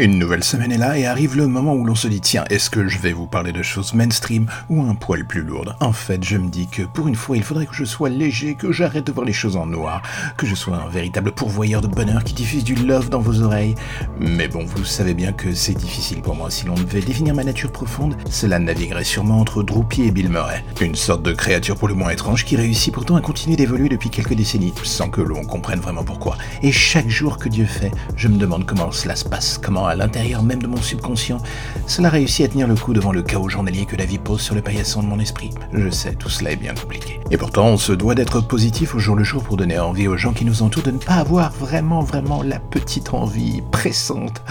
Une nouvelle semaine est là et arrive le moment où l'on se dit tiens, est-ce que je vais vous parler de choses mainstream ou un poil plus lourdes En fait, je me dis que pour une fois, il faudrait que je sois léger, que j'arrête de voir les choses en noir, que je sois un véritable pourvoyeur de bonheur qui diffuse du love dans vos oreilles. Mais bon, vous savez bien que c'est difficile pour moi. Si l'on devait définir ma nature profonde, cela naviguerait sûrement entre Droopy et Bill Murray. Une sorte de créature pour le moins étrange qui réussit pourtant à continuer d'évoluer depuis quelques décennies, sans que l'on comprenne vraiment pourquoi. Et chaque jour que Dieu fait, je me demande comment cela se passe, comment à l'intérieur même de mon subconscient, cela réussit à tenir le coup devant le chaos journalier que la vie pose sur le paillasson de mon esprit. Je sais, tout cela est bien compliqué. Et pourtant, on se doit d'être positif au jour le jour pour donner envie aux gens qui nous entourent de ne pas avoir vraiment, vraiment la petite envie pressante,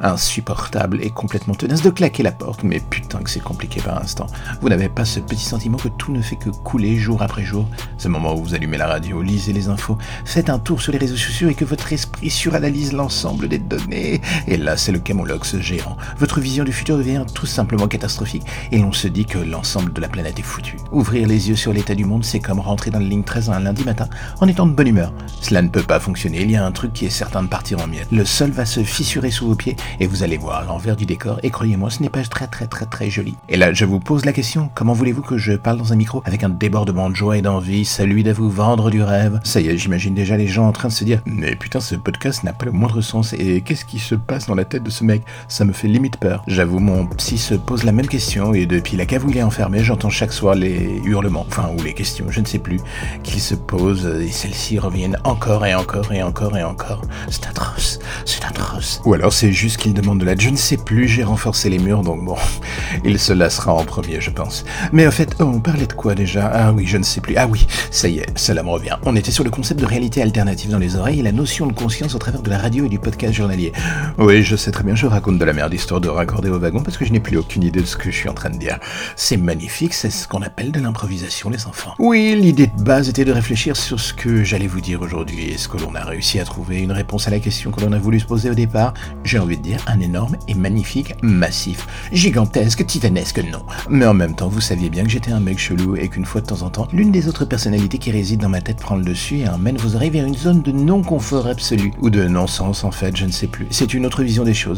insupportable et complètement tenace de claquer la porte. Mais putain que c'est compliqué par instant. Vous n'avez pas ce petit sentiment que tout ne fait que couler jour après jour. Ce moment où vous allumez la radio, lisez les infos, faites un tour sur les réseaux sociaux et que votre esprit suranalyse l'ensemble des données. Et là, c'est le camolox géant. Votre vision du futur devient tout simplement catastrophique et l'on se dit que l'ensemble de la planète est foutu. Ouvrir les yeux sur l'état du monde, c'est comme rentrer dans la ligne 13 un lundi matin en étant de bonne humeur. Cela ne peut pas fonctionner, il y a un truc qui est certain de partir en miettes. Le sol va se fissurer sous vos pieds et vous allez voir l'envers du décor et croyez-moi, ce n'est pas très très très très joli. Et là, je vous pose la question, comment voulez-vous que je parle dans un micro avec un débordement de joie et d'envie, celui de vous vendre du rêve? Ça y est, j'imagine déjà les gens en train de se dire, mais putain, ce podcast n'a pas le moindre sens et qu'est-ce qui se passe dans la tête de ce mec Ça me fait limite peur. J'avoue, mon psy se pose la même question et depuis la cave où il est enfermé, j'entends chaque soir les hurlements, enfin, ou les questions, je ne sais plus, qu'il se pose et celles-ci reviennent encore et encore et encore et encore. C'est atroce, c'est atroce. Ou alors c'est juste qu'il demande de l'aide, je ne sais plus, j'ai renforcé les murs donc bon, il se lassera en premier, je pense. Mais en fait, oh, on parlait de quoi déjà? Ah oui, je ne sais plus. Ah oui, ça y est, cela me revient. On était sur le concept de réalité alternative dans les oreilles et la notion de conscience au travers de la radio et du podcast journalier. Oui, je sais très bien, je raconte de la merde histoire de raccorder au wagon parce que je n'ai plus aucune idée de ce que je suis en train de dire. C'est magnifique, c'est ce qu'on appelle de l'improvisation, les enfants. Oui, l'idée de base était de réfléchir sur ce que j'allais vous dire aujourd'hui. Est-ce que l'on a réussi à trouver une réponse à la question que l'on a voulu se poser au départ? J'ai envie de dire un énorme et magnifique, massif, gigantesque, titanesque, non. Mais en même temps, vous saviez bien que j'étais un mec chelou et qu'une fois de temps en temps, l'une des autres personnalités qui résident dans ma tête prend le dessus et emmène vos oreilles vers une zone de non-confort absolu. Ou de non-sens en fait, je ne sais plus. C'est une autre vision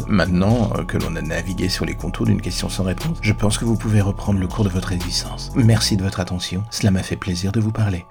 Maintenant euh, que l'on a navigué sur les contours d'une question sans réponse, je pense que vous pouvez reprendre le cours de votre existence. Merci de votre attention, cela m'a fait plaisir de vous parler.